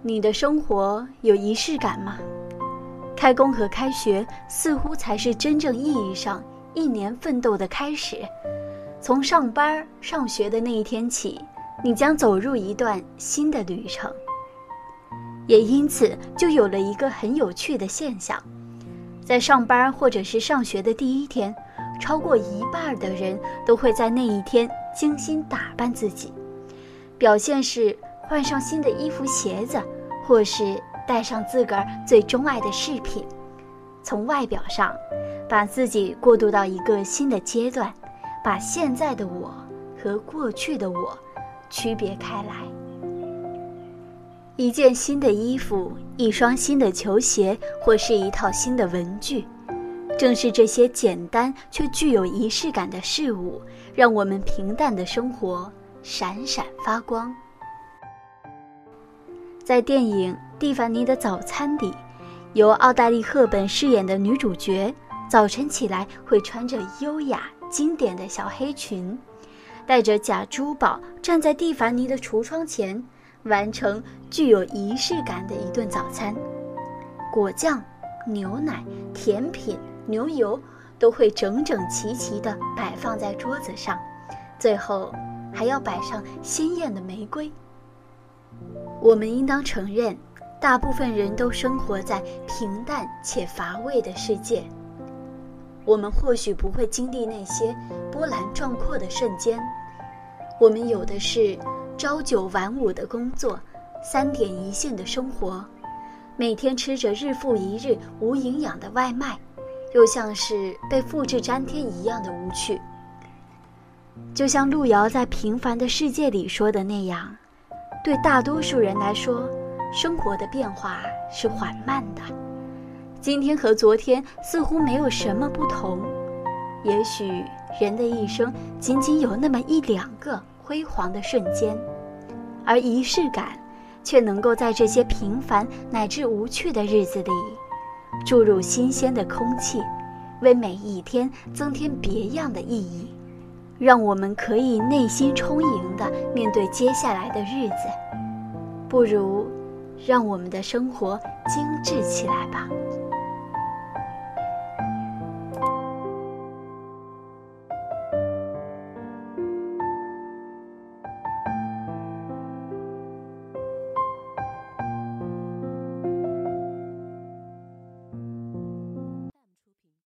你的生活有仪式感吗？开工和开学似乎才是真正意义上一年奋斗的开始。从上班上学的那一天起，你将走入一段新的旅程。也因此，就有了一个很有趣的现象：在上班或者是上学的第一天，超过一半的人都会在那一天精心打扮自己，表现是。换上新的衣服、鞋子，或是带上自个儿最钟爱的饰品，从外表上把自己过渡到一个新的阶段，把现在的我和过去的我区别开来。一件新的衣服，一双新的球鞋，或是一套新的文具，正是这些简单却具有仪式感的事物，让我们平淡的生活闪闪发光。在电影《蒂凡尼的早餐》里，由奥黛丽·赫本饰演的女主角，早晨起来会穿着优雅经典的小黑裙，带着假珠宝站在蒂凡尼的橱窗前，完成具有仪式感的一顿早餐。果酱、牛奶、甜品、牛油都会整整齐齐地摆放在桌子上，最后还要摆上鲜艳的玫瑰。我们应当承认，大部分人都生活在平淡且乏味的世界。我们或许不会经历那些波澜壮阔的瞬间，我们有的是朝九晚五的工作，三点一线的生活，每天吃着日复一日无营养的外卖，又像是被复制粘贴一样的无趣。就像路遥在《平凡的世界》里说的那样。对大多数人来说，生活的变化是缓慢的。今天和昨天似乎没有什么不同。也许人的一生仅仅有那么一两个辉煌的瞬间，而仪式感却能够在这些平凡乃至无趣的日子里，注入新鲜的空气，为每一天增添别样的意义。让我们可以内心充盈地面对接下来的日子，不如让我们的生活精致起来吧。